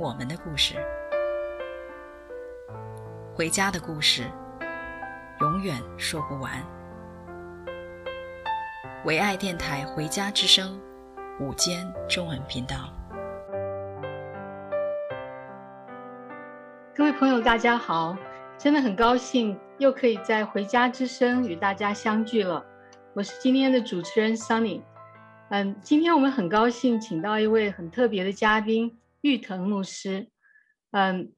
我们的故事，回家的故事，永远说不完。唯爱电台《回家之声》午间中文频道，各位朋友，大家好！真的很高兴又可以在《回家之声》与大家相聚了。我是今天的主持人 Sunny。嗯，今天我们很高兴请到一位很特别的嘉宾。玉腾牧师，嗯，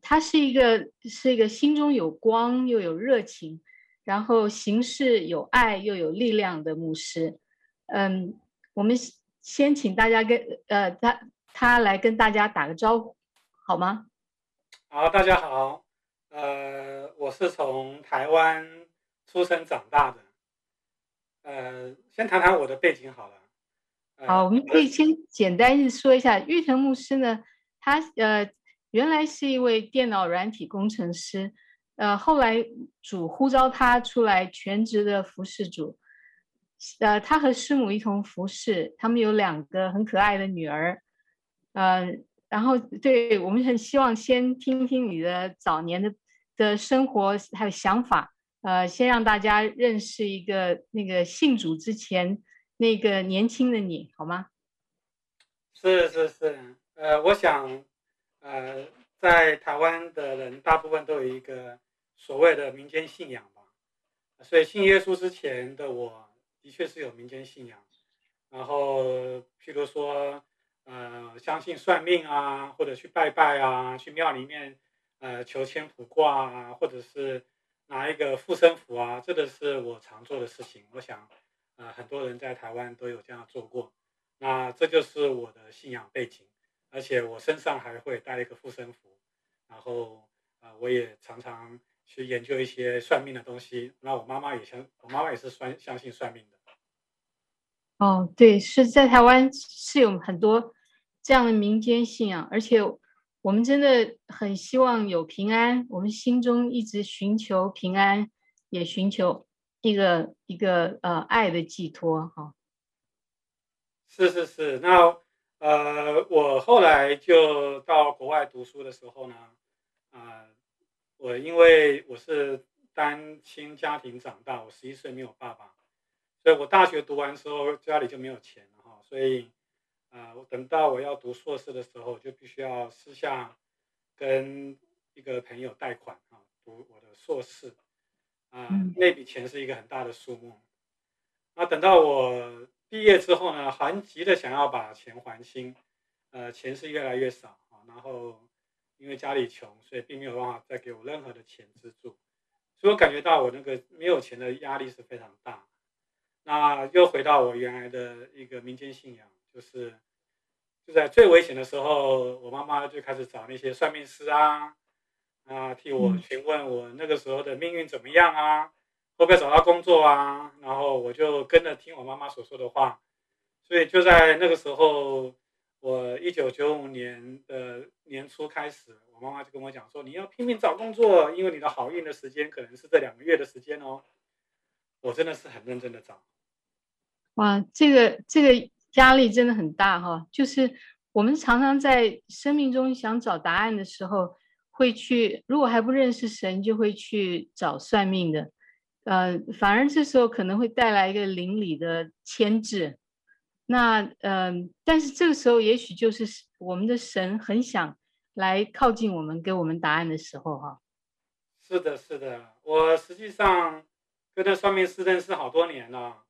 他是一个是一个心中有光又有热情，然后行事有爱又有力量的牧师。嗯，我们先请大家跟呃他他来跟大家打个招呼，好吗？好，大家好，呃，我是从台湾出生长大的，呃，先谈谈我的背景好了。好，我们可以先简单的说一下，玉成牧师呢，他呃原来是一位电脑软体工程师，呃后来主呼召他出来全职的服侍主，呃他和师母一同服侍，他们有两个很可爱的女儿，呃然后对我们很希望先听听你的早年的的生活还有想法，呃先让大家认识一个那个信主之前。那个年轻的你，好吗？是是是，呃，我想，呃，在台湾的人大部分都有一个所谓的民间信仰吧，所以信耶稣之前的我，的确是有民间信仰，然后譬如说，呃，相信算命啊，或者去拜拜啊，去庙里面，呃，求签卜卦啊，或者是拿一个护身符啊，这个是我常做的事情，我想。呃，很多人在台湾都有这样做过，那这就是我的信仰背景，而且我身上还会带一个护身符，然后呃，我也常常去研究一些算命的东西。那我妈妈也相，我妈妈也是算相信算命的。哦，对，是在台湾是有很多这样的民间信仰，而且我们真的很希望有平安，我们心中一直寻求平安，也寻求。一个一个呃爱的寄托哈，是是是，那呃我后来就到国外读书的时候呢，啊、呃、我因为我是单亲家庭长大，我十一岁没有爸爸，所以我大学读完之后家里就没有钱了哈，所以啊、呃、等到我要读硕士的时候，就必须要私下跟一个朋友贷款啊读我的硕士。啊，那笔钱是一个很大的数目。那等到我毕业之后呢，还急的想要把钱还清，呃，钱是越来越少啊。然后因为家里穷，所以并没有办法再给我任何的钱资助，所以我感觉到我那个没有钱的压力是非常大。那又回到我原来的一个民间信仰，就是就在最危险的时候，我妈妈就开始找那些算命师啊。啊，替我询问我那个时候的命运怎么样啊，会不会找到工作啊？然后我就跟着听我妈妈所说的话，所以就在那个时候，我一九九五年的年初开始，我妈妈就跟我讲说，你要拼命找工作，因为你的好运的时间可能是这两个月的时间哦。我真的是很认真的找。哇，这个这个压力真的很大哈，就是我们常常在生命中想找答案的时候。会去，如果还不认识神，就会去找算命的，呃，反而这时候可能会带来一个灵里的牵制。那，嗯、呃，但是这个时候也许就是我们的神很想来靠近我们，给我们答案的时候，哈。是的，是的，我实际上跟那算命师认识好多年了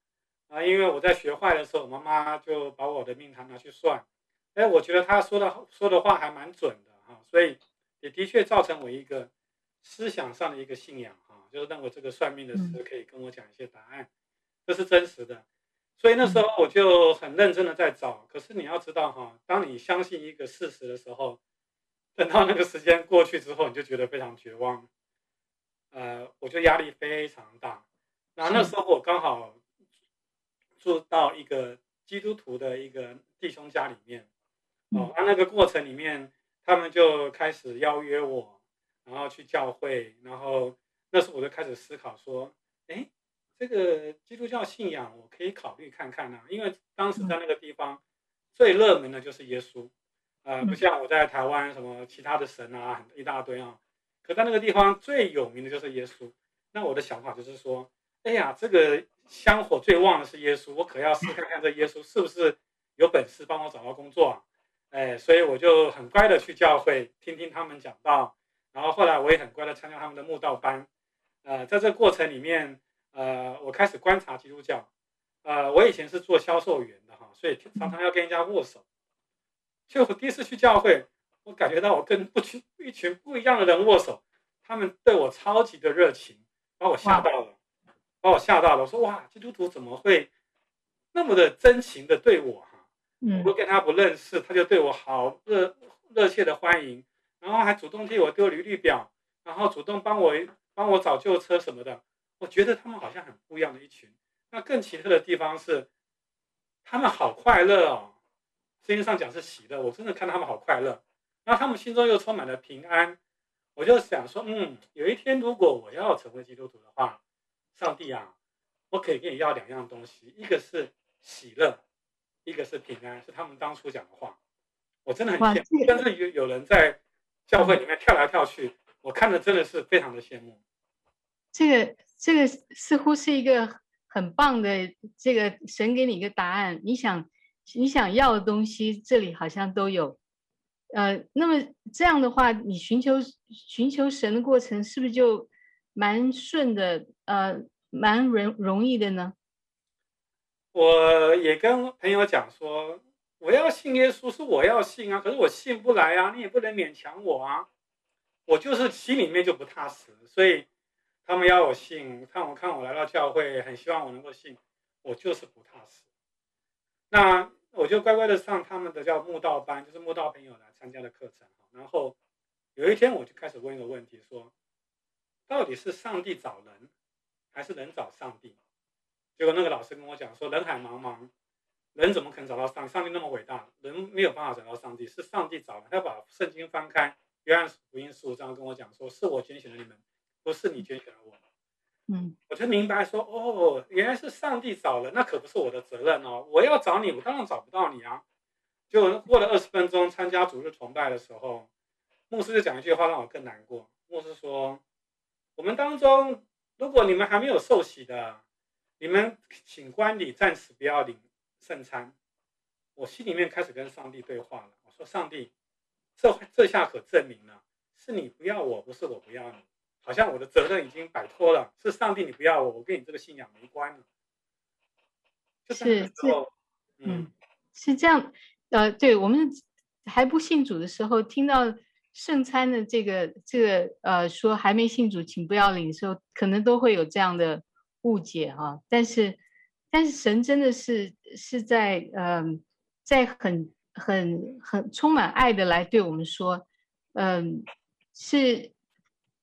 啊，因为我在学坏的时候，我妈妈就把我的命盘拿去算，哎，我觉得他说的说的话还蛮准的哈，所以。也的确造成我一个思想上的一个信仰啊，就是认为这个算命的师可以跟我讲一些答案，这是真实的。所以那时候我就很认真的在找。可是你要知道哈，当你相信一个事实的时候，等到那个时间过去之后，你就觉得非常绝望。呃，我就压力非常大。那那时候我刚好住到一个基督徒的一个弟兄家里面，哦，那那个过程里面，他们就开始邀约我，然后去教会，然后那时候我就开始思考说，哎，这个基督教信仰我可以考虑看看啊，因为当时在那个地方最热门的就是耶稣，呃，不像我在台湾什么其他的神啊，一大堆啊。可在那个地方最有名的就是耶稣，那我的想法就是说，哎呀，这个香火最旺的是耶稣，我可要试看看这耶稣是不是有本事帮我找到工作啊，哎，所以我就很乖的去教会听听他们讲道，然后后来我也很乖的参加他们的慕道班，呃，在这个过程里面，呃，我开始观察基督教，呃，我以前是做销售员的哈，所以常常要跟人家握手，就我第一次去教会。我感觉到我跟不群一群不一样的人握手，他们对我超级的热情，把我吓到了，把我吓到了。我说哇，基督徒怎么会那么的真情的对我哈？我都跟他不认识，他就对我好热热切的欢迎，然后还主动替我丢履历表，然后主动帮我帮我找旧车什么的。我觉得他们好像很不一样的一群。那更奇特的地方是，他们好快乐哦。圣经上讲是喜乐，我真的看到他们好快乐。然后他们心中又充满了平安，我就想说，嗯，有一天如果我要成为基督徒的话，上帝啊，我可以跟你要两样东西，一个是喜乐，一个是平安，是他们当初讲的话，我真的很羡慕。但是有有人在教会里面跳来跳去，我看着真的是非常的羡慕。这个这个似乎是一个很棒的，这个神给你一个答案，你想你想要的东西，这里好像都有。呃，那么这样的话，你寻求寻求神的过程是不是就蛮顺的？呃，蛮容容易的呢？我也跟朋友讲说，我要信耶稣是我要信啊，可是我信不来啊，你也不能勉强我啊。我就是心里面就不踏实，所以他们要我信，看我看我来到教会，很希望我能够信，我就是不踏实。那。我就乖乖的上他们的叫慕道班，就是慕道朋友来参加的课程。然后有一天我就开始问一个问题，说到底是上帝找人，还是人找上帝？结果那个老师跟我讲说，人海茫茫，人怎么可能找到上帝？上帝那么伟大，人没有办法找到上帝，是上帝找的。他把圣经翻开，约翰福音十五章跟我讲说，是我拣选了你们，不是你拣选了我。嗯，我就明白说，哦，原来是上帝找了，那可不是我的责任哦。我要找你，我当然找不到你啊。就过了二十分钟，参加主日崇拜的时候，牧师就讲一句话让我更难过。牧师说，我们当中如果你们还没有受洗的，你们请观礼，暂时不要领圣餐。我心里面开始跟上帝对话了。我说，上帝，这这下可证明了，是你不要我，不是我不要你。好像我的责任已经摆脱了，是上帝你不要我，我跟你这个信仰没关了。是是，嗯，是这样。呃，对我们还不信主的时候，听到圣餐的这个这个呃说还没信主，请不要领的时候，可能都会有这样的误解哈、啊。但是但是神真的是是在嗯、在很很很充满爱的来对我们说，嗯、是。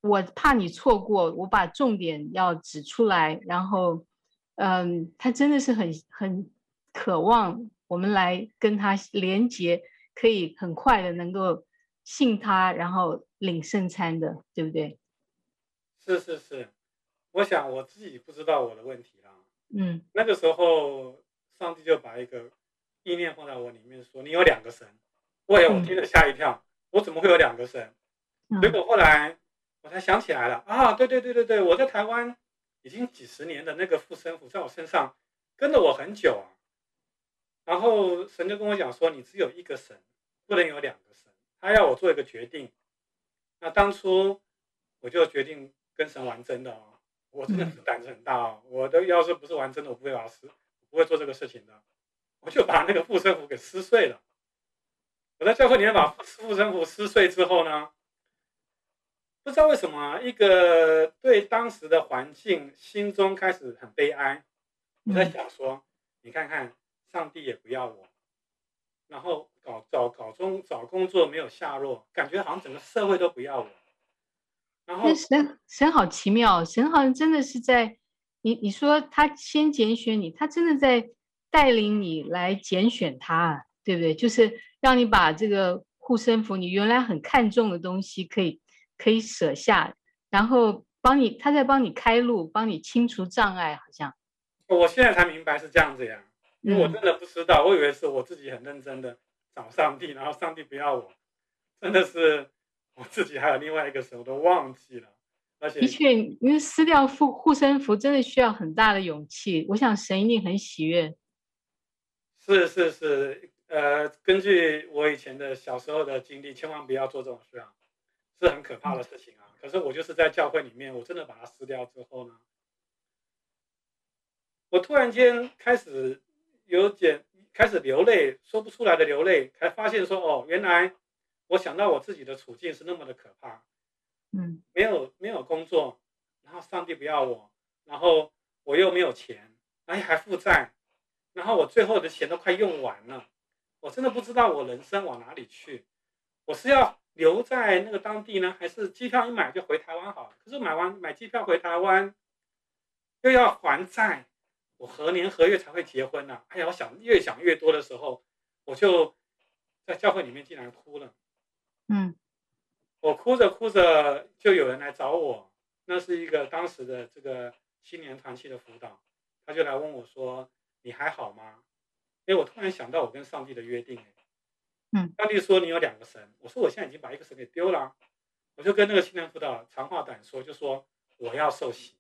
我怕你错过，我把重点要指出来，然后，嗯，他真的是很很渴望我们来跟他连接，可以很快的能够信他，然后领圣餐的，对不对？是是是，我想我自己不知道我的问题啦。嗯，那个时候上帝就把一个意念放在我里面，说你有两个神，喂，我听了吓一跳，嗯、我怎么会有两个神？结果后来。我才想起来了啊！对对对对对，我在台湾已经几十年的那个护身符在我身上跟了我很久啊。然后神就跟我讲说：“你只有一个神，不能有两个神。”他要我做一个决定。那当初我就决定跟神玩真的哦，我真的是胆子很大哦。我的要是不是玩真的，我不会把撕，不会做这个事情的。我就把那个护身符给撕碎了。我在教会里面把护身符撕碎之后呢，不知道为什么，一个对当时的环境心中开始很悲哀。我在想说，你看看，上帝也不要我，然后搞找搞中找工作没有下落，感觉好像整个社会都不要我。然后神神好奇妙，神好像真的是在你你说他先拣选你，他真的在带领你来拣选他，对不对？就是让你把这个护身符，你原来很看重的东西，可以可以舍下，然后帮你他在帮你开路，帮你清除障碍，好像。我现在才明白是这样子呀，因为我真的不知道，嗯、我以为是我自己很认真的找上帝，然后上帝不要我，真的是。我自己还有另外一个神，我都忘记了，而且的确，因为撕掉护护身符真的需要很大的勇气。我想神一定很喜悦。是是是，呃，根据我以前的小时候的经历，千万不要做这种事啊，是很可怕的事情啊。可是我就是在教会里面，我真的把它撕掉之后呢，我突然间开始有点开始流泪，说不出来的流泪，才发现说哦，原来。我想到我自己的处境是那么的可怕，嗯，没有没有工作，然后上帝不要我，然后我又没有钱，哎，还负债，然后我最后的钱都快用完了，我真的不知道我人生往哪里去，我是要留在那个当地呢，还是机票一买就回台湾好？可是买完买机票回台湾，又要还债，我何年何月才会结婚呢？啊？哎呀，我想越想越多的时候，我就在教会里面竟然哭了。嗯，我哭着哭着，就有人来找我。那是一个当时的这个青年团契的辅导，他就来问我说：“你还好吗？”哎我突然想到我跟上帝的约定，嗯，上帝说你有两个神，我说我现在已经把一个神给丢了，我就跟那个青年辅导长话短说，就说我要受洗。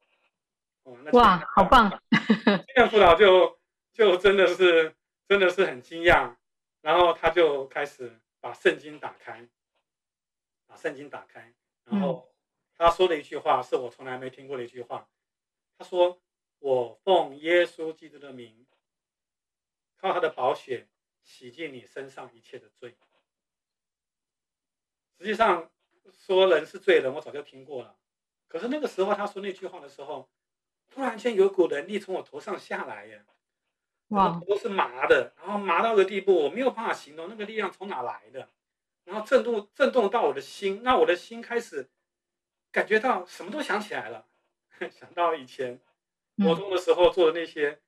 哦，那哇，好棒！青年辅导就就真的是真的是很惊讶，然后他就开始把圣经打开。把圣经打开，然后他说的一句话是我从来没听过的一句话。他说：“我奉耶稣基督的名，靠他的宝血洗净你身上一切的罪。”实际上说人是罪人，我早就听过了。可是那个时候他说那句话的时候，突然间有股能力从我头上下来呀！哇，头是麻的，然后麻到个地步，我没有办法形容那个力量从哪来的。然后震动震动到我的心，那我的心开始感觉到什么都想起来了，想到以前国中的时候做的那些、嗯、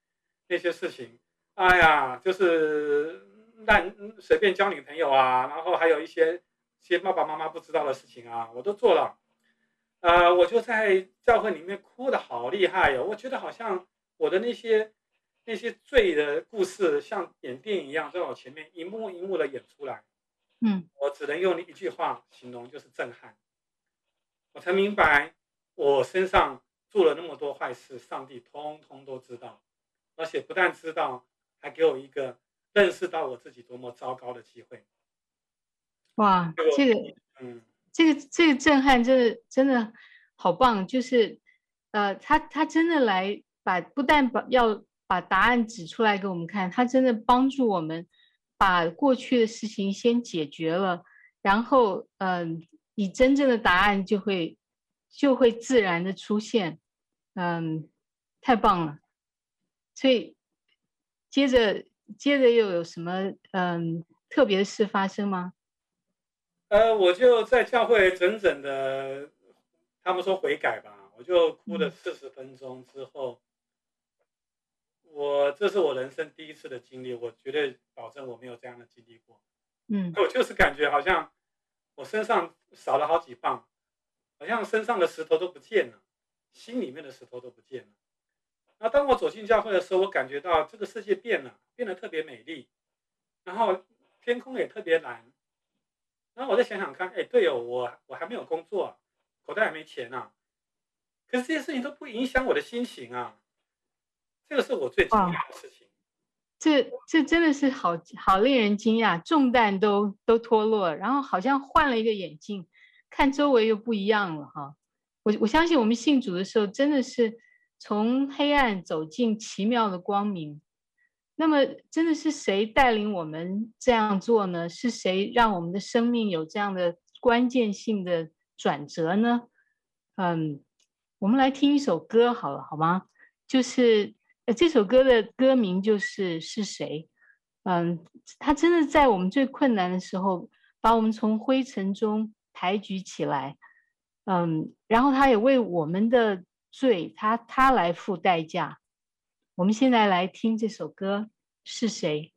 那些事情，哎呀，就是烂随便交女朋友啊，然后还有一些些爸爸妈妈不知道的事情啊，我都做了。呃，我就在教会里面哭的好厉害哟，我觉得好像我的那些那些罪的故事，像演电影一样，在我前面一幕一幕的演出来。嗯，我只能用一句话形容，就是震撼。我才明白，我身上做了那么多坏事，上帝通通都知道，而且不但知道，还给我一个认识到我自己多么糟糕的机会。哇，这个，嗯，这个这个震撼，真的真的好棒。就是，呃，他他真的来把，不但把要把答案指出来给我们看，他真的帮助我们。把过去的事情先解决了，然后，嗯，你真正的答案就会就会自然的出现，嗯，太棒了。所以，接着接着又有什么嗯特别的事发生吗？呃，我就在教会整整的，他们说悔改吧，我就哭了四十分钟之后。嗯我这是我人生第一次的经历，我绝对保证我没有这样的经历过。嗯，我就是感觉好像我身上少了好几磅，好像身上的石头都不见了，心里面的石头都不见了。那当我走进教会的时候，我感觉到这个世界变了，变得特别美丽，然后天空也特别蓝。然后我再想想看，哎，对哦，我我还没有工作，口袋还没钱啊，可是这些事情都不影响我的心情啊。这个是我最惊讶的事情，这这真的是好好令人惊讶，重担都都脱落，然后好像换了一个眼镜，看周围又不一样了哈。我我相信我们信主的时候，真的是从黑暗走进奇妙的光明。那么，真的是谁带领我们这样做呢？是谁让我们的生命有这样的关键性的转折呢？嗯，我们来听一首歌好了，好吗？就是。这首歌的歌名就是是谁？嗯，他真的在我们最困难的时候，把我们从灰尘中抬举起来。嗯，然后他也为我们的罪，他他来付代价。我们现在来听这首歌，是谁？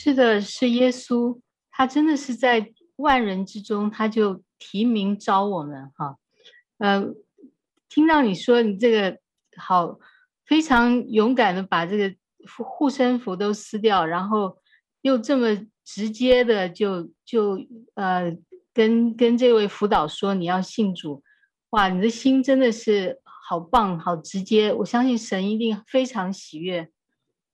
是的，是耶稣，他真的是在万人之中，他就提名召我们哈。呃，听到你说你这个好，非常勇敢的把这个护身符都撕掉，然后又这么直接的就就呃跟跟这位辅导说你要信主，哇，你的心真的是好棒，好直接，我相信神一定非常喜悦。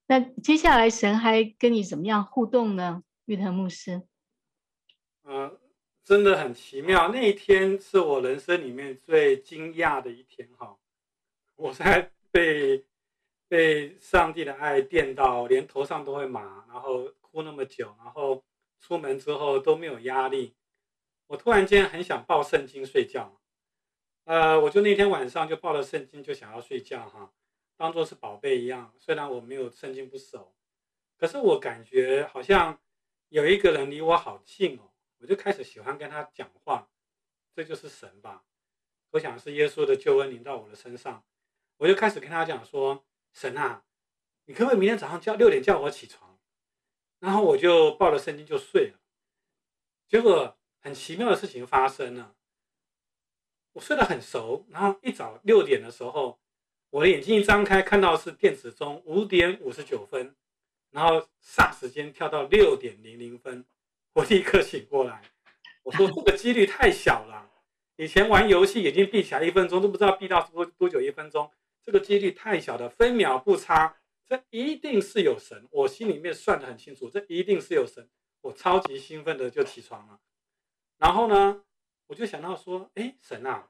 那接下来神还跟你怎么样互动呢？玉腾牧师，嗯、真的很奇妙。那一天是我人生里面最惊讶的一天哈！我在被被上帝的爱电到，连头上都会麻，然后哭那么久，然后出门之后都没有压力。我突然间很想抱圣经睡觉，呃，我就那天晚上就抱了圣经就想要睡觉哈。当做是宝贝一样。虽然我没有圣经不熟，可是我感觉好像有一个人离我好近哦，我就开始喜欢跟他讲话。这就是神吧？我想是耶稣的救恩临到我的身上，我就开始跟他讲说：“神啊，你可不可以明天早上叫六点叫我起床？”然后我就抱着圣经就睡了。结果很奇妙的事情发生了，我睡得很熟，然后一早六点的时候，我的眼睛一张开，看到是电子钟五点五十九分，然后霎时间跳到六点零零分，我立刻醒过来。我说这个几率太小了，以前玩游戏眼睛闭起来一分钟都不知道闭到多多久一分钟，这个几率太小了，分秒不差，这一定是有神，我心里面算得很清楚，这一定是有神，我超级兴奋的就起床了，然后呢，我就想到说，哎，神啊，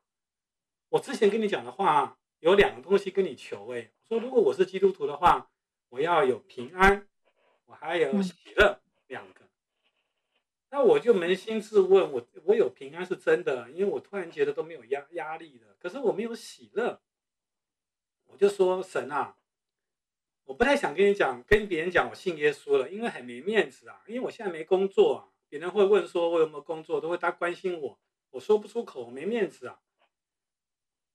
我之前跟你讲的话有两个东西跟你求，哎，我说如果我是基督徒的话，我要有平安，我还有喜乐两个。那我就扪心自问，我我有平安是真的，因为我突然觉得都没有压压力了。可是我没有喜乐，我就说神啊，我不太想跟你讲，跟别人讲我信耶稣了，因为很没面子啊。因为我现在没工作啊，别人会问说我有没有工作，都会他关心我，我说不出口，没面子啊。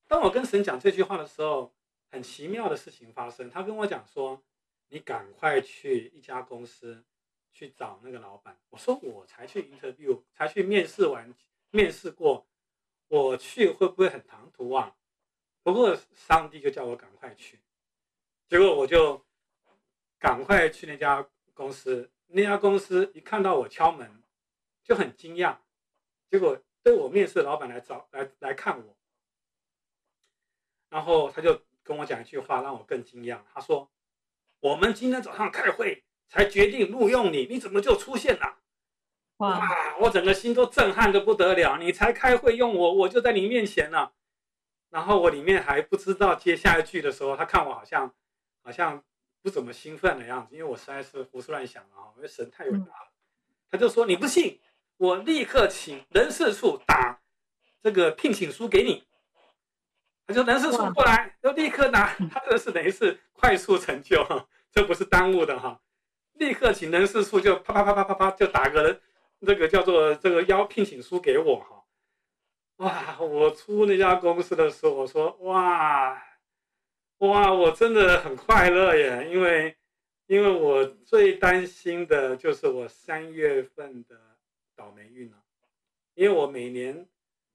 当我跟神讲这句话的时候，很奇妙的事情发生，他跟我讲说，你赶快去一家公司。去找那个老板，我说我才去 interview，才去面试完，面试过，我去会不会很唐突啊？不过上帝就叫我赶快去，结果我就赶快去那家公司。那家公司一看到我敲门，就很惊讶。结果对我面试的老板来找来来看我，然后他就跟我讲一句话，让我更惊讶。他说：“我们今天早上开会。”才决定录用你，你怎么就出现了？哇！哇，我整个心都震撼的不得了。你才开会用我，我就在你面前了。然后我里面还不知道接下一句的时候，他看我好像好像不怎么兴奋的样子，因为我实在是胡思乱想啊，因为神太伟大了。他就说：“你不信，我立刻请人事处打这个聘请书给你。”他就人事处过来，就立刻拿。他这个是等于是快速成就，这不是耽误的哈。立刻请人事处就啪啪啪啪啪啪就打个人，那个叫做这个邀聘请书给我哈，哇！我出那家公司的时候，我说哇哇，我真的很快乐耶，因为因为我最担心的就是我三月份的倒霉运了，因为我每年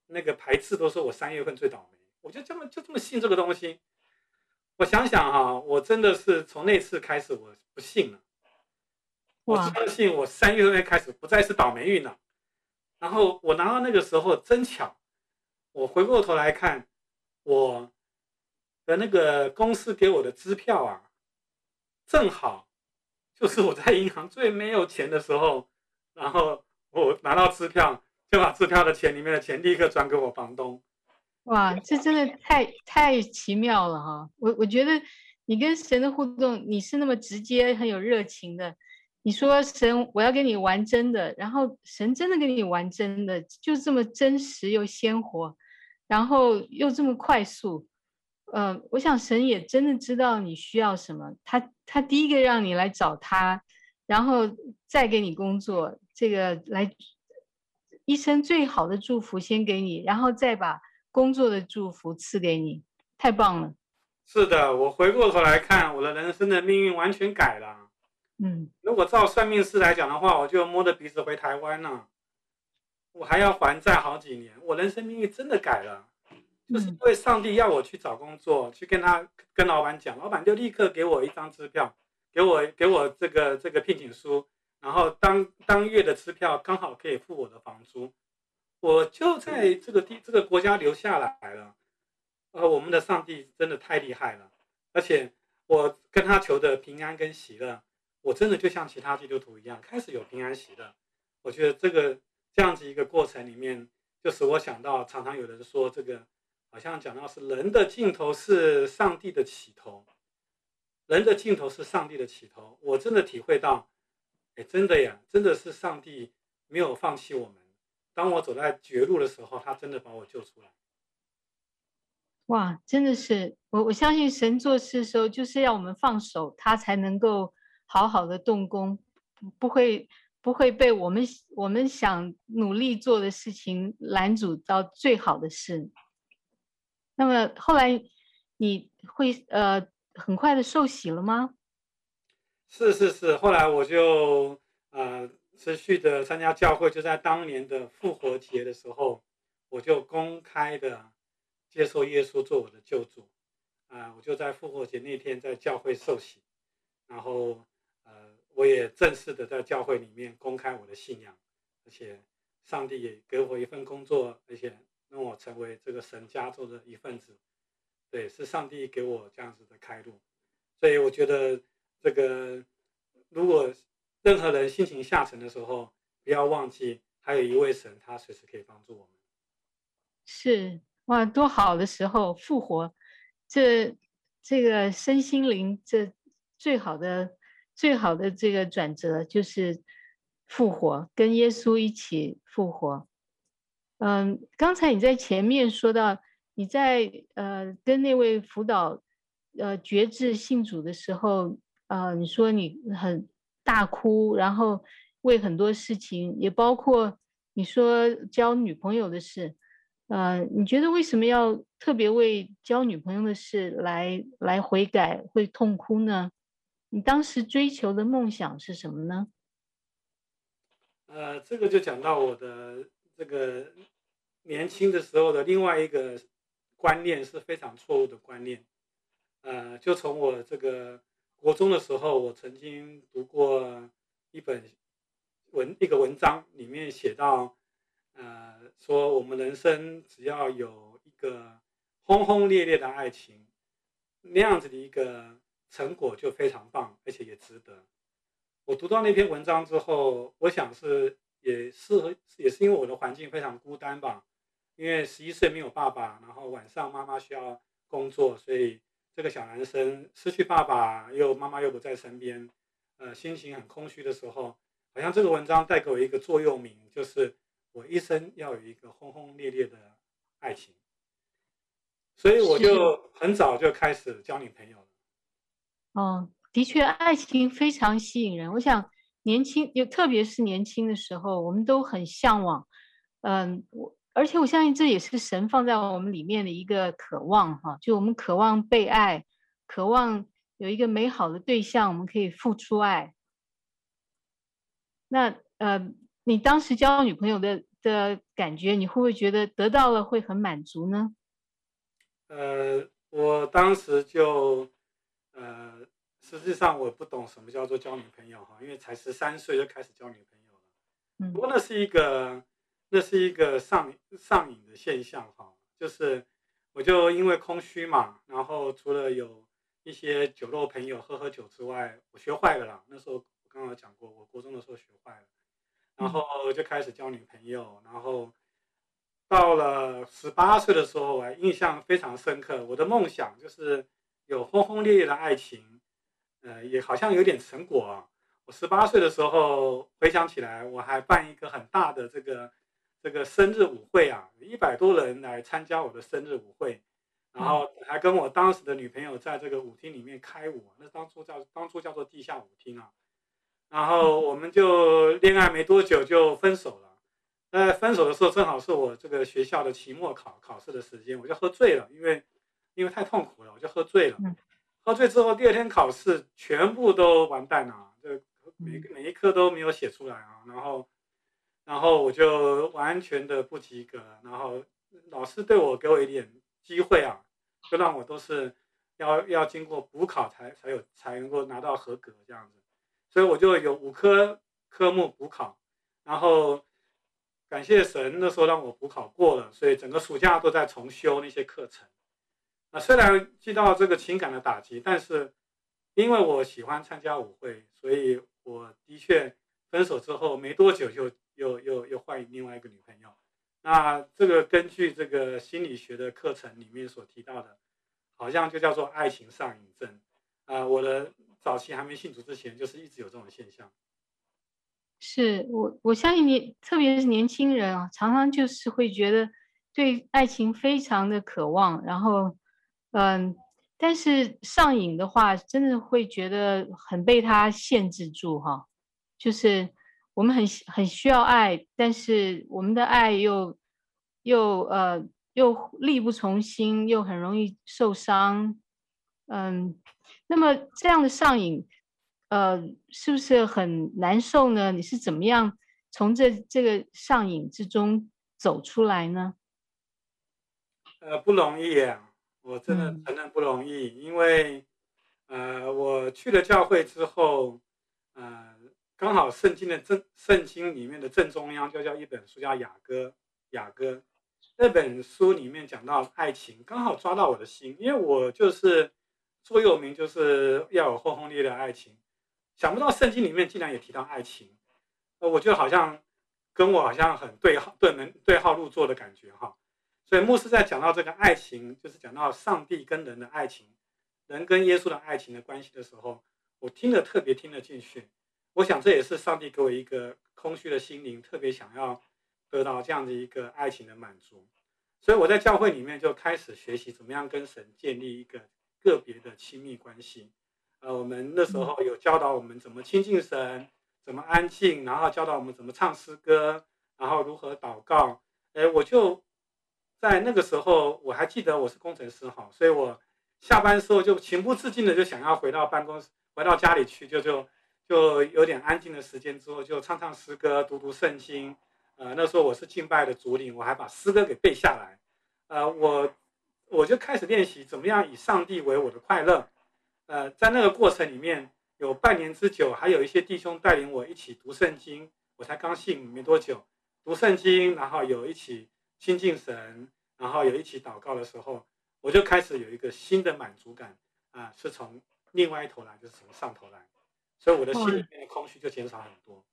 那个排斥都是我三月份最倒霉，我就这么就这么信这个东西。我想想哈，我真的是从那次开始我不信了。我相信我三月份开始不再是倒霉运了，然后我拿到那个时候真巧，我回过头来看，我的那个公司给我的支票啊，正好就是我在银行最没有钱的时候，然后我拿到支票，就把支票的钱里面的钱立刻转给我房东。哇，这真的太太奇妙了哈！我我觉得你跟神的互动，你是那么直接、很有热情的。你说神，我要跟你玩真的，然后神真的跟你玩真的，就这么真实又鲜活，然后又这么快速，呃，我想神也真的知道你需要什么，他他第一个让你来找他，然后再给你工作，这个来一生最好的祝福先给你，然后再把工作的祝福赐给你，太棒了。是的，我回过头来看，我的人生的命运完全改了。嗯，如果照算命师来讲的话，我就摸着鼻子回台湾了，我还要还债好几年，我人生命运真的改了，就是因为上帝要我去找工作，去跟他跟老板讲，老板就立刻给我一张支票，给我给我这个这个聘请书，然后当当月的支票刚好可以付我的房租，我就在这个地这个国家留下来了，呃，我们的上帝真的太厉害了，而且我跟他求的平安跟喜乐。我真的就像其他基督徒一样，开始有平安喜乐。我觉得这个这样子一个过程里面，就使我想到，常常有人说这个，好像讲到是人的尽头是上帝的起头，人的尽头是上帝的起头。我真的体会到，哎，真的呀，真的是上帝没有放弃我们。当我走在绝路的时候，他真的把我救出来。哇，真的是我我相信神做事的时候，就是要我们放手，他才能够好好的动工，不会不会被我们我们想努力做的事情拦阻到最好的事。那么后来你会呃很快的受洗了吗？是是是，后来我就呃持续的参加教会，就在当年的复活节的时候，我就公开的。接受耶稣做我的救主，啊、我就在复活节那天在教会受洗，然后呃，我也正式的在教会里面公开我的信仰，而且上帝也给我一份工作，而且让我成为这个神家族的一份子，对，是上帝给我这样子的开路，所以我觉得这个如果任何人心情下沉的时候，不要忘记还有一位神，他随时可以帮助我们，是。哇，多好的时候复活，这这个身心灵这最好的最好的这个转折就是复活，跟耶稣一起复活。嗯，刚才你在前面说到你在呃跟那位辅导呃决志信主的时候，呃你说你很大哭，然后为很多事情，也包括你说交女朋友的事。呃，你觉得为什么要特别为交女朋友的事来来悔改，会痛哭呢？你当时追求的梦想是什么呢？呃，这个就讲到我的这个年轻的时候的另外一个观念是非常错误的观念。呃，就从我这个国中的时候，我曾经读过一本文一个文章，里面写到。呃，说我们人生只要有一个轰轰烈烈的爱情，那样子的一个成果就非常棒，而且也值得。我读到那篇文章之后，我想是也是也是因为我的环境非常孤单吧，因为十一岁没有爸爸，然后晚上妈妈需要工作，所以这个小男生失去爸爸又妈妈又不在身边，呃，心情很空虚的时候，好像这个文章带给我一个座右铭，就是。我一生要有一个轰轰烈烈的爱情，所以我就很早就开始交女朋友了。哦，的确，爱情非常吸引人。我想，年轻，就特别是年轻的时候，我们都很向往。嗯，我而且我相信这也是神放在我们里面的一个渴望哈，就我们渴望被爱，渴望有一个美好的对象，我们可以付出爱。那呃。你当时交女朋友的的感觉，你会不会觉得得到了会很满足呢？呃，我当时就，呃，实际上我不懂什么叫做交女朋友哈，因为才十三岁就开始交女朋友了。嗯，不过那是一个，那是一个上上瘾的现象哈，就是我就因为空虚嘛，然后除了有一些酒肉朋友喝喝酒之外，我学坏了啦。那时候我刚刚讲过，我国中的时候学坏了。然后就开始交女朋友，然后到了十八岁的时候，我还印象非常深刻。我的梦想就是有轰轰烈烈的爱情，呃，也好像有点成果啊。我十八岁的时候回想起来，我还办一个很大的这个这个生日舞会啊，一百多人来参加我的生日舞会，然后还跟我当时的女朋友在这个舞厅里面开舞，那当初叫当初叫做地下舞厅啊。然后我们就恋爱没多久就分手了。那分手的时候，正好是我这个学校的期末考考试的时间，我就喝醉了，因为因为太痛苦了，我就喝醉了。喝醉之后，第二天考试全部都完蛋了，这每每一科都没有写出来啊。然后然后我就完全的不及格。然后老师对我给我一点机会啊，就让我都是要要经过补考才才有才能够拿到合格这样子。所以我就有五科科目补考，然后感谢神那时候让我补考过了，所以整个暑假都在重修那些课程。啊，虽然遇到这个情感的打击，但是因为我喜欢参加舞会，所以我的确分手之后没多久就又又又换另外一个女朋友。那这个根据这个心理学的课程里面所提到的，好像就叫做爱情上瘾症。啊，我的。早期还没信主之前，就是一直有这种现象。是我，我相信你，特别是年轻人啊，常常就是会觉得对爱情非常的渴望，然后嗯，但是上瘾的话，真的会觉得很被他限制住哈。就是我们很很需要爱，但是我们的爱又又呃又力不从心，又很容易受伤。嗯，那么这样的上瘾，呃，是不是很难受呢？你是怎么样从这这个上瘾之中走出来呢？呃，不容易啊，我真的承认不容易，嗯、因为呃，我去了教会之后，呃，刚好圣经的正圣经里面的正中央就叫一本书叫雅歌，雅歌那本书里面讲到爱情，刚好抓到我的心，因为我就是。座右铭就是要有轰轰烈烈的爱情，想不到圣经里面竟然也提到爱情，呃，我就好像跟我好像很对号对门对号入座的感觉哈。所以牧师在讲到这个爱情，就是讲到上帝跟人的爱情，人跟耶稣的爱情的关系的时候，我听得特别听得进去。我想这也是上帝给我一个空虚的心灵，特别想要得到这样的一个爱情的满足。所以我在教会里面就开始学习怎么样跟神建立一个。个别的亲密关系，呃，我们那时候有教导我们怎么亲近神，怎么安静，然后教导我们怎么唱诗歌，然后如何祷告。哎，我就在那个时候，我还记得我是工程师哈，所以我下班时候就情不自禁的就想要回到办公室，回到家里去，就就就有点安静的时间之后，就唱唱诗歌，读读圣经。呃，那时候我是敬拜的主领，我还把诗歌给背下来。呃，我。我就开始练习怎么样以上帝为我的快乐，呃，在那个过程里面有半年之久，还有一些弟兄带领我一起读圣经。我才刚信没多久，读圣经，然后有一起亲近神，然后有一起祷告的时候，我就开始有一个新的满足感啊，是从另外一头来，就是从上头来，所以我的心里面的空虚就减少很多。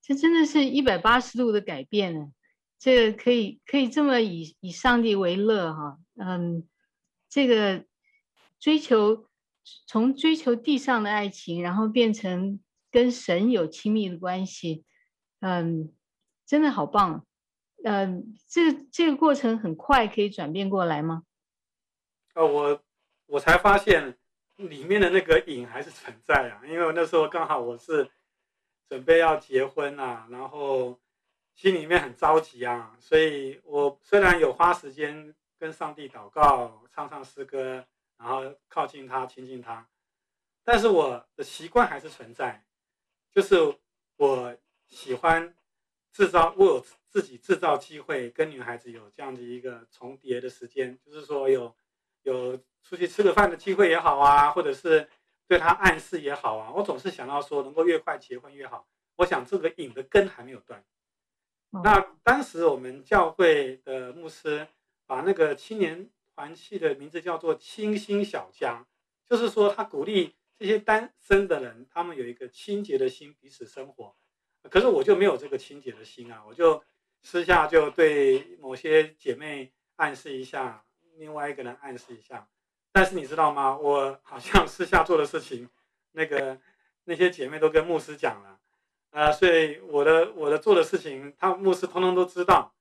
这真的是一百八十度的改变呢。这个可以可以这么以以上帝为乐哈，嗯，这个追求从追求地上的爱情，然后变成跟神有亲密的关系，嗯，真的好棒，嗯，这个这个过程很快可以转变过来吗？呃，我我才发现里面的那个瘾还是存在啊，因为我那时候刚好我是准备要结婚啊，然后。心里面很着急啊，所以我虽然有花时间跟上帝祷告、唱唱诗歌，然后靠近他、亲近他，但是我的习惯还是存在，就是我喜欢制造，我有自己制造机会跟女孩子有这样的一个重叠的时间，就是说有有出去吃个饭的机会也好啊，或者是对他暗示也好啊，我总是想到说能够越快结婚越好。我想这个瘾的根还没有断。那当时我们教会的牧师把那个青年团契的名字叫做“清新小家”，就是说他鼓励这些单身的人，他们有一个清洁的心，彼此生活。可是我就没有这个清洁的心啊，我就私下就对某些姐妹暗示一下，另外一个人暗示一下。但是你知道吗？我好像私下做的事情，那个那些姐妹都跟牧师讲了。啊、呃，所以我的我的做的事情，他牧师通通都知道，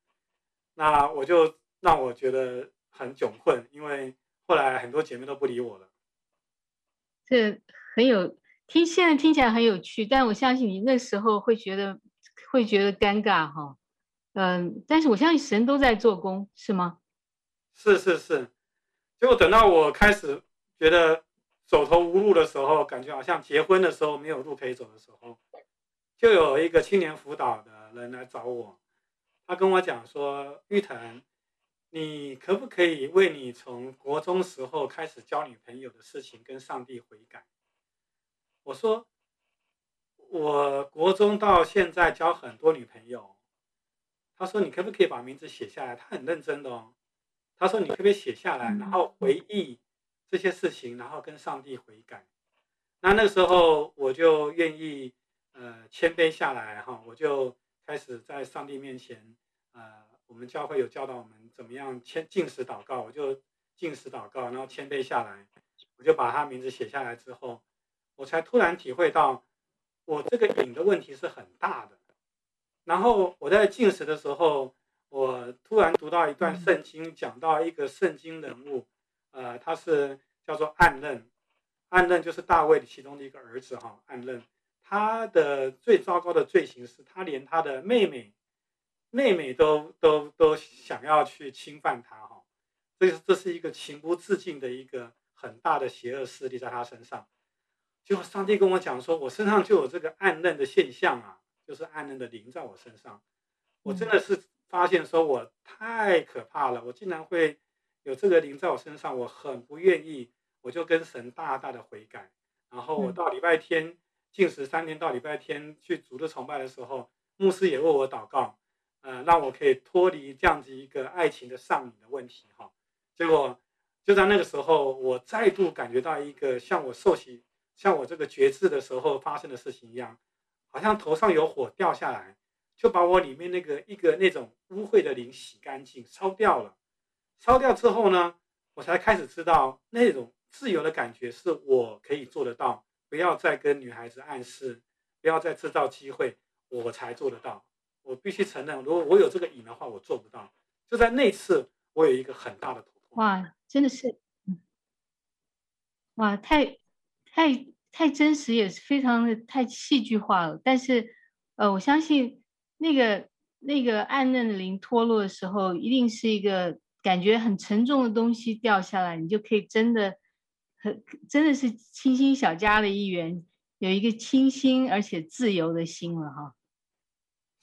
那我就让我觉得很窘困，因为后来很多姐妹都不理我了。这很有听，现在听起来很有趣，但我相信你那时候会觉得会觉得尴尬哈，嗯，但是我相信神都在做工，是吗？是是是，结果等到我开始觉得走投无路的时候，感觉好像结婚的时候没有路可以走的时候。就有一个青年辅导的人来找我，他跟我讲说：“玉腾，你可不可以为你从国中时候开始交女朋友的事情跟上帝悔改？”我说：“我国中到现在交很多女朋友。”他说：“你可不可以把名字写下来？”他很认真的哦。他说：“你可不可以写下来，然后回忆这些事情，然后跟上帝悔改？”那那时候我就愿意。呃，谦卑下来哈，我就开始在上帝面前，呃，我们教会有教导我们怎么样谦进食祷告，我就进食祷告，然后谦卑下来，我就把他名字写下来之后，我才突然体会到，我这个瘾的问题是很大的。然后我在进食的时候，我突然读到一段圣经，讲到一个圣经人物，呃，他是叫做暗嫩，暗嫩就是大卫的其中的一个儿子哈，暗嫩，他的最糟糕的罪行是他连他的妹妹，妹妹都都都想要去侵犯他哈，这是这是一个情不自禁的一个很大的邪恶势力在他身上。结果上帝跟我讲说，我身上就有这个暗嫩的现象啊，就是暗嫩的灵在我身上。我真的是发现说，我太可怕了，我竟然会有这个灵在我身上，我很不愿意，我就跟神大大的悔改。然后我到礼拜天禁食三天，到礼拜天去主的崇拜的时候，牧师也为我祷告，呃，让我可以脱离这样子一个爱情的上瘾的问题哈。结果就在那个时候，我再度感觉到一个像我受洗。像我这个觉知的时候发生的事情一样，好像头上有火掉下来，就把我里面那个一个那种污秽的灵洗干净，烧掉了。烧掉之后呢，我才开始知道那种自由的感觉是我可以做得到，不要再跟女孩子暗示，不要再制造机会，我才做得到。我必须承认，如果我有这个瘾的话，我做不到。就在那次，我有一个很大的突破。哇，真的是，哇，太。太太真实，也是非常的太戏剧化了。但是，呃，我相信那个那个暗嫩的灵脱落的时候，一定是一个感觉很沉重的东西掉下来，你就可以真的很真的是清新小家的一员，有一个清新而且自由的心了哈。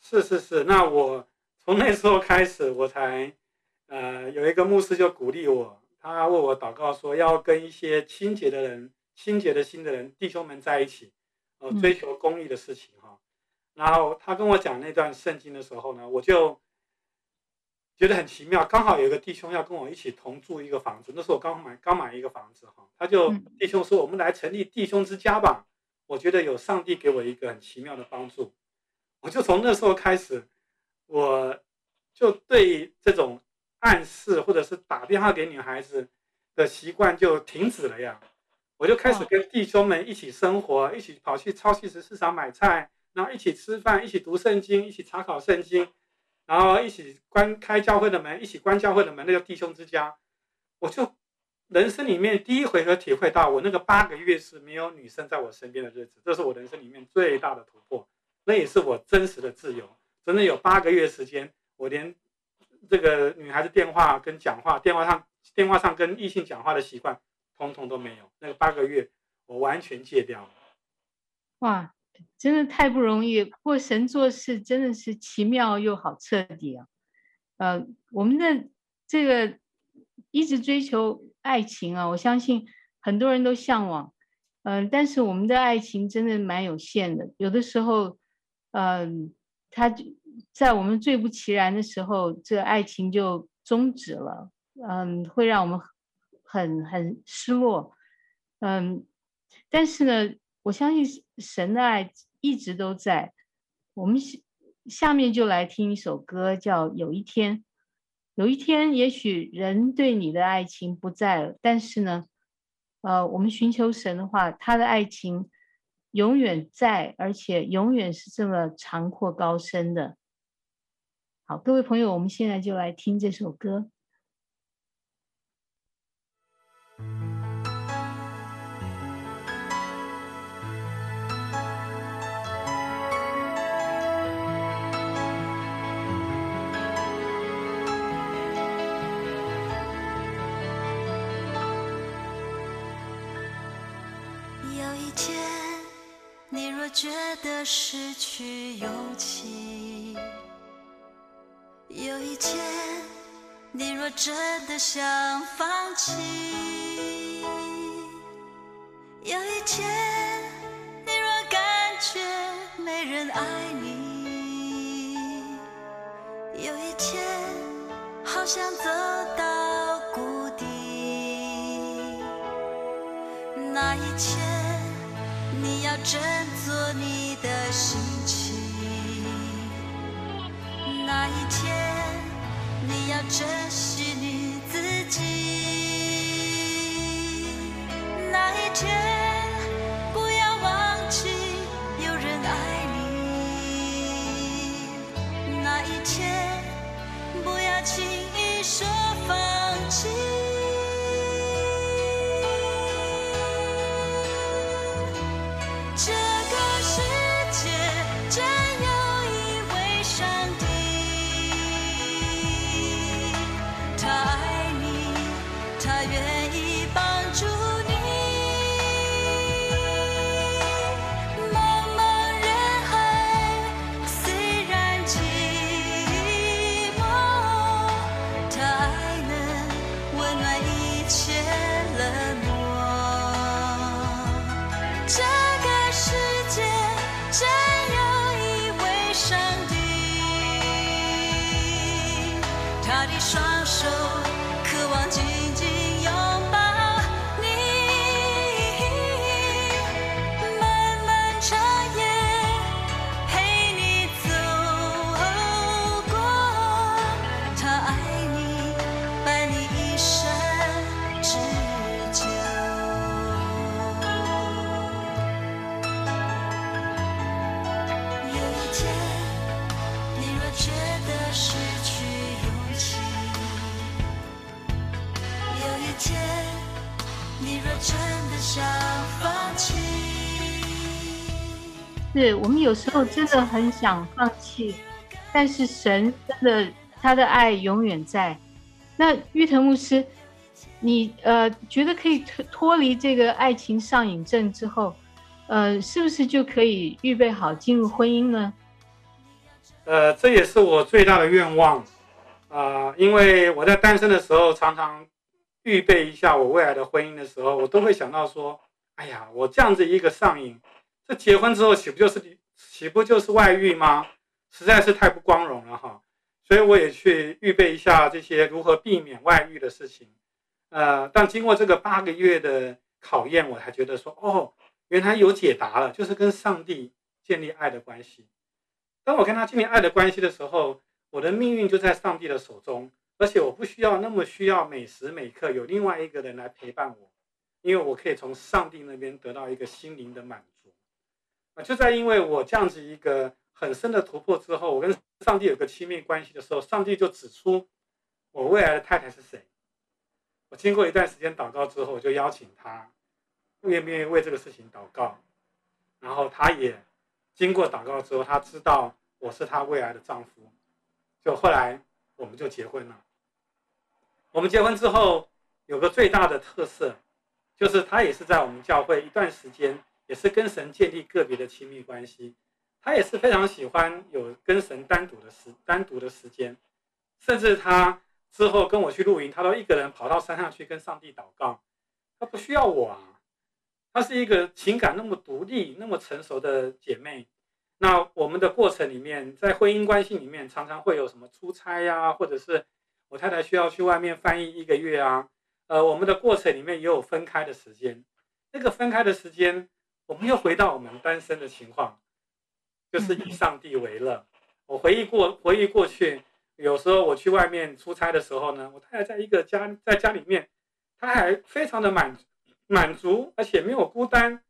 是是是，那我从那时候开始，我才呃有一个牧师就鼓励我，他为我祷告说要跟一些清洁的人。清洁的心的人，弟兄们在一起，呃，追求公益的事情哈。然后他跟我讲那段圣经的时候呢，我就觉得很奇妙。刚好有一个弟兄要跟我一起同住一个房子，那时候我刚买刚买一个房子哈。他就弟兄说：“我们来成立弟兄之家吧。”我觉得有上帝给我一个很奇妙的帮助，我就从那时候开始，我就对这种暗示或者是打电话给女孩子的习惯就停止了呀。我就开始跟弟兄们一起生活，一起跑去超市市场买菜，然后一起吃饭，一起读圣经，一起查考圣经，然后一起关开教会的门，一起关教会的门，那个弟兄之家，我就人生里面第一回合体会到，我那个八个月是没有女生在我身边的日子，这是我人生里面最大的突破，那也是我真实的自由。真的有八个月时间，我连这个女孩子电话跟讲话，电话上电话上跟异性讲话的习惯。通通都没有，那个八个月我完全戒掉了。哇，真的太不容易。过神做事真的是奇妙又好彻底啊。呃，我们的这个一直追求爱情啊，我相信很多人都向往。嗯、但是我们的爱情真的蛮有限的，有的时候，嗯、呃，他就在我们最不其然的时候，这爱情就终止了。嗯、会让我们。很很失落，嗯，但是呢，我相信神的爱一直都在。我们下面就来听一首歌，叫《有一天》。有一天，也许人对你的爱情不在了，但是呢，呃，我们寻求神的话，他的爱情永远在，而且永远是这么长阔高深的。好，各位朋友，我们现在就来听这首歌。觉得失去勇气，有一天，你若真的想放弃，有一天，你若感觉没人爱你，有一天，好想走到谷底，那一天，你要振作你的心情，那一天你要珍惜是我们有时候真的很想放弃，但是神真的他的爱永远在。那玉腾牧师，你呃觉得可以脱脱离这个爱情上瘾症之后，呃，是不是就可以预备好进入婚姻呢？呃，这也是我最大的愿望啊，因为我在单身的时候，常常预备一下我未来的婚姻的时候，我都会想到说，哎呀，我这样子一个上瘾。这结婚之后岂不就是岂不就是外遇吗？实在是太不光荣了哈！所以我也去预备一下这些如何避免外遇的事情。呃，但经过这个八个月的考验，我才觉得说，哦，原来有解答了，就是跟上帝建立爱的关系。当我跟他建立爱的关系的时候，我的命运就在上帝的手中，而且我不需要那么需要每时每刻有另外一个人来陪伴我，因为我可以从上帝那边得到一个心灵的满足。啊，就在因为我这样子一个很深的突破之后，我跟上帝有个亲密关系的时候，上帝就指出我未来的太太是谁。我经过一段时间祷告之后，我就邀请他愿不愿意为这个事情祷告，然后他也经过祷告之后，他知道我是他未来的丈夫，就后来我们就结婚了。我们结婚之后有个最大的特色，就是他也是在我们教会一段时间。也是跟神建立个别的亲密关系，他也是非常喜欢有跟神单独的时单独的时间，甚至他之后跟我去露营，他都一个人跑到山上去跟上帝祷告，他不需要我啊，他是一个情感那么独立、那么成熟的姐妹。那我们的过程里面，在婚姻关系里面，常常会有什么出差呀，或者是我太太需要去外面翻译一个月啊，呃，我们的过程里面也有分开的时间，那个分开的时间。我们又回到我们单身的情况，就是以上帝为乐。我回忆过，回忆过去，有时候我去外面出差的时候呢，我太太在一个家，在家里面，她还非常的满满足，而且没有孤单。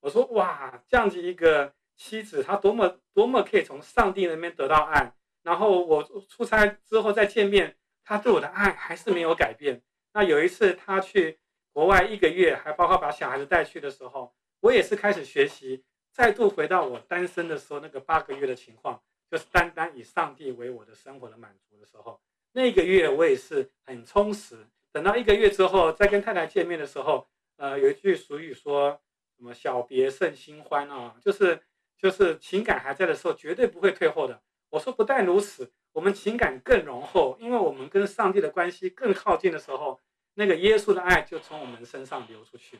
我说哇，这样子一个妻子，她多么多么可以从上帝那边得到爱。然后我出差之后再见面，她对我的爱还是没有改变。那有一次她去国外一个月，还包括把小孩子带去的时候。我也是开始学习，再度回到我单身的时候那个八个月的情况，就是单单以上帝为我的生活的满足的时候，那个月我也是很充实。等到一个月之后，再跟太太见面的时候，呃，有一句俗语说什么“小别胜新欢”啊，就是就是情感还在的时候，绝对不会退后的。我说不但如此，我们情感更浓厚，因为我们跟上帝的关系更靠近的时候，那个耶稣的爱就从我们身上流出去。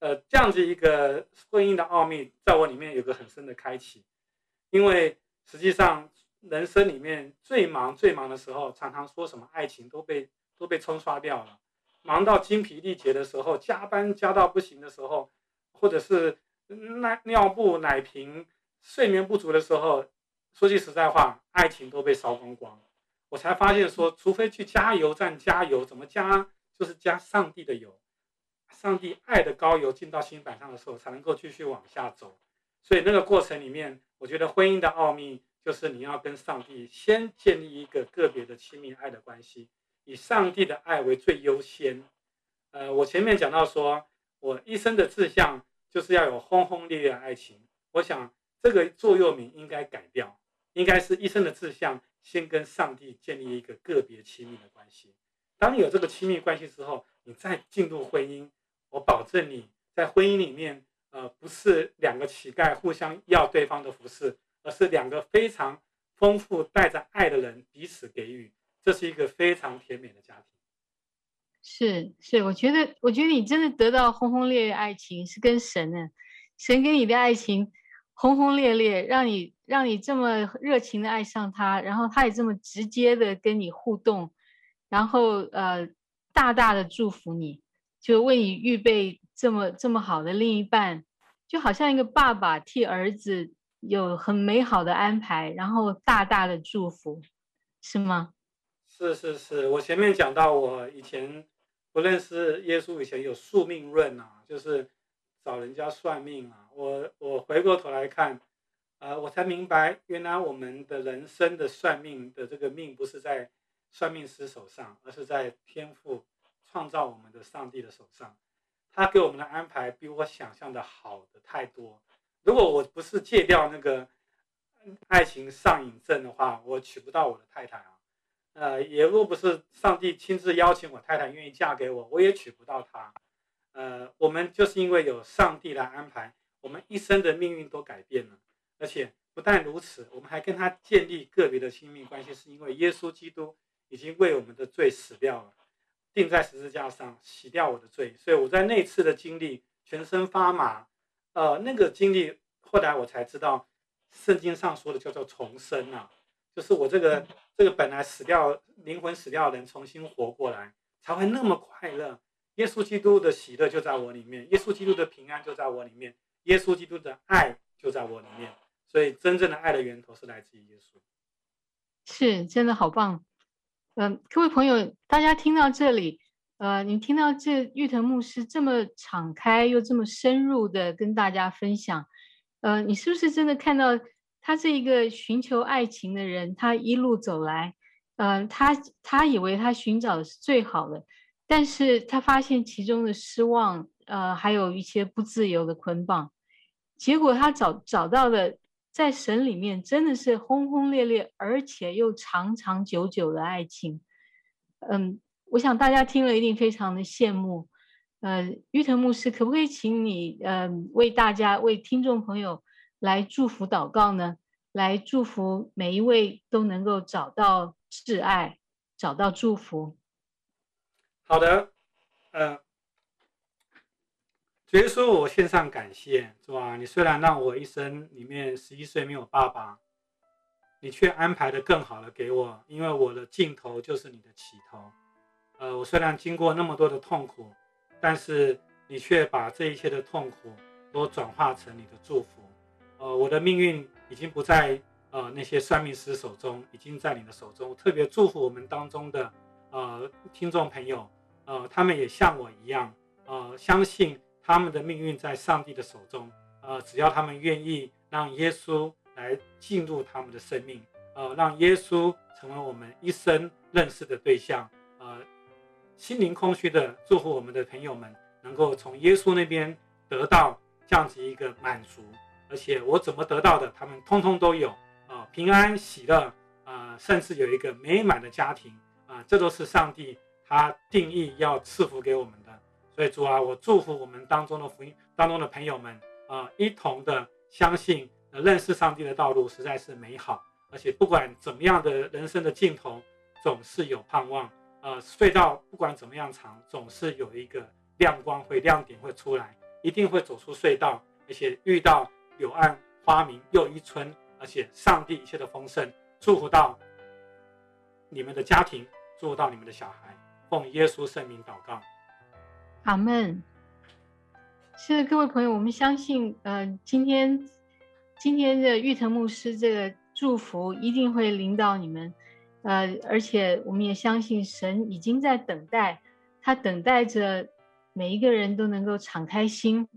呃，这样子一个婚姻的奥秘，在我里面有个很深的开启，因为实际上人生里面最忙最忙的时候，常常说什么爱情都被都被冲刷掉了，忙到精疲力竭的时候，加班加到不行的时候，或者是奶尿布奶瓶睡眠不足的时候，说句实在话，爱情都被烧光光。我才发现说，除非去加油站加油，怎么加？就是加上帝的油。上帝爱的膏油进到心板上的时候，才能够继续往下走。所以那个过程里面，我觉得婚姻的奥秘就是你要跟上帝先建立一个个别的亲密爱的关系，以上帝的爱为最优先。呃，我前面讲到说，我一生的志向就是要有轰轰烈烈的爱情。我想这个座右铭应该改掉，应该是一生的志向，先跟上帝建立一个个别亲密的关系。当你有这个亲密关系之后，你再进入婚姻，我保证你在婚姻里面，呃，不是两个乞丐互相要对方的服饰，而是两个非常丰富、带着爱的人彼此给予，这是一个非常甜美的家庭。是是，我觉得，我觉得你真的得到轰轰烈烈爱情是跟神呢，神给你的爱情轰轰烈烈，让你让你这么热情的爱上他，然后他也这么直接的跟你互动，然后呃，大大的祝福你，就为你预备这么这么好的另一半，就好像一个爸爸替儿子有很美好的安排，然后大大的祝福，是吗？是是是，我前面讲到我以前。不认识耶稣以前有宿命论啊，就是找人家算命啊。我我回过头来看，呃，我才明白，原来我们的人生的算命的这个命不是在算命师手上，而是在天父创造我们的上帝的手上。他给我们的安排比我想象的好的太多。如果我不是戒掉那个爱情上瘾症的话，我娶不到我的太太啊。呃，也若不是上帝亲自邀请我太太愿意嫁给我，我也娶不到她。呃，我们就是因为有上帝来安排，我们一生的命运都改变了。而且不但如此，我们还跟他建立个别的亲密关系，是因为耶稣基督已经为我们的罪死掉了，钉在十字架上洗掉我的罪。所以我在那次的经历，全身发麻。呃，那个经历后来我才知道，圣经上说的叫做重生啊。就是我这个这个本来死掉灵魂死掉的人重新活过来，才会那么快乐。耶稣基督的喜乐就在我里面，耶稣基督的平安就在我里面，耶稣基督的爱就在我里面。所以真正的爱的源头是来自于耶稣。是，真的好棒。嗯、各位朋友，大家听到这里，呃，你听到这玉藤牧师这么敞开又这么深入的跟大家分享，呃，你是不是真的看到？他是一个寻求爱情的人，他一路走来，呃，他他以为他寻找的是最好的，但是他发现其中的失望，呃，还有一些不自由的捆绑，结果他找找到的，在神里面真的是轰轰烈烈，而且又长长久久的爱情，嗯，我想大家听了一定非常的羡慕，呃，玉藤牧师，可不可以请你，呃，为大家为听众朋友。来祝福祷告呢，来祝福每一位都能够找到挚爱，找到祝福。好的，呃，主耶稣，我献上感谢，是吧？你虽然让我一生里面十一岁没有爸爸，你却安排的更好的给我，因为我的尽头就是你的起头。呃，我虽然经过那么多的痛苦，但是你却把这一切的痛苦都转化成你的祝福。呃，我的命运已经不在呃那些算命师手中，已经在你的手中。特别祝福我们当中的呃听众朋友，呃，他们也像我一样，呃，相信他们的命运在上帝的手中。呃，只要他们愿意让耶稣来进入他们的生命，呃，让耶稣成为我们一生认识的对象。呃，心灵空虚的祝福我们的朋友们，能够从耶稣那边得到这样子一个满足。而且我怎么得到的，他们通通都有啊，平安喜乐啊，甚至有一个美满的家庭啊，这都是上帝他定义要赐福给我们的。所以主啊，我祝福我们当中的福音当中的朋友们啊，一同的相信认识上帝的道路实在是美好，而且不管怎么样的人生的尽头，总是有盼望呃，隧道不管怎么样长，总是有一个亮光会亮点会出来，一定会走出隧道，而且遇到。柳暗花明又一村，而且上帝一切的丰盛，祝福到你们的家庭，祝福到你们的小孩，奉耶稣圣名祷告，阿门。是的，各位朋友，我们相信，呃，今天今天的玉藤牧师这个祝福一定会领导你们，呃，而且我们也相信神已经在等待，他等待着每一个人都能够敞开心，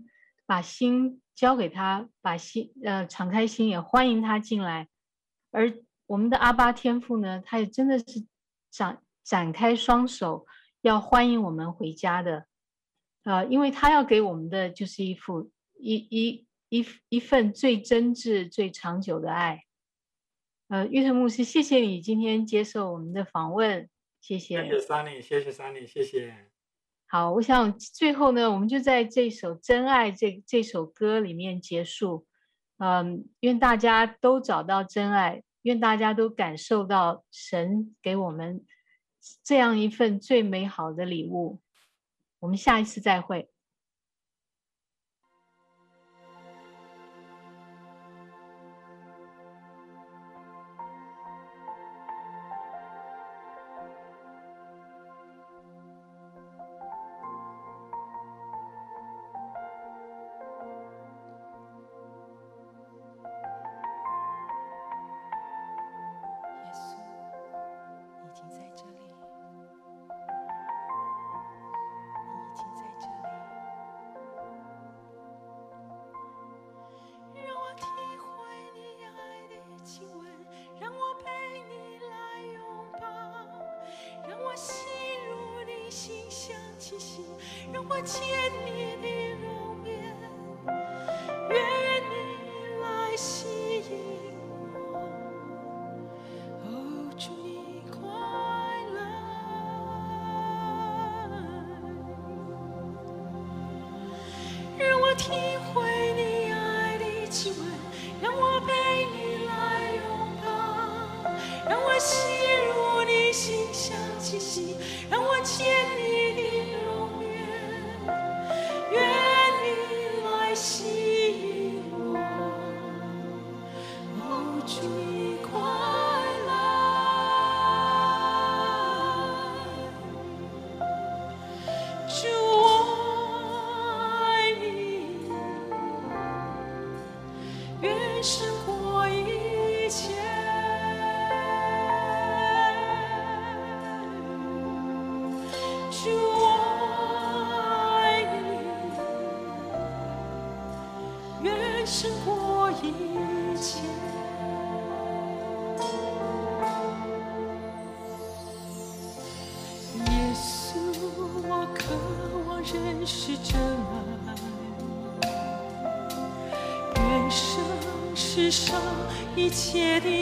把心。交给他，把心呃敞开心，也欢迎他进来。而我们的阿巴天父呢，他也真的是展展开双手，要欢迎我们回家的。呃，因为他要给我们的就是一副一一一一份最真挚、最长久的爱。呃，玉成牧师，谢谢你今天接受我们的访问。谢谢。谢谢 Sunny，谢谢 Sunny，谢谢。好，我想最后呢，我们就在这首《真爱》这这首歌里面结束。嗯，愿大家都找到真爱，愿大家都感受到神给我们这样一份最美好的礼物。我们下一次再会。切的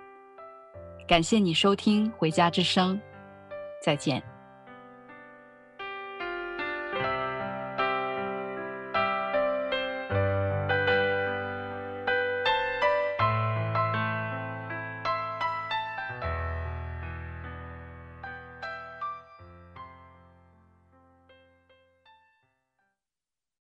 感谢你收听《回家之声》，再见。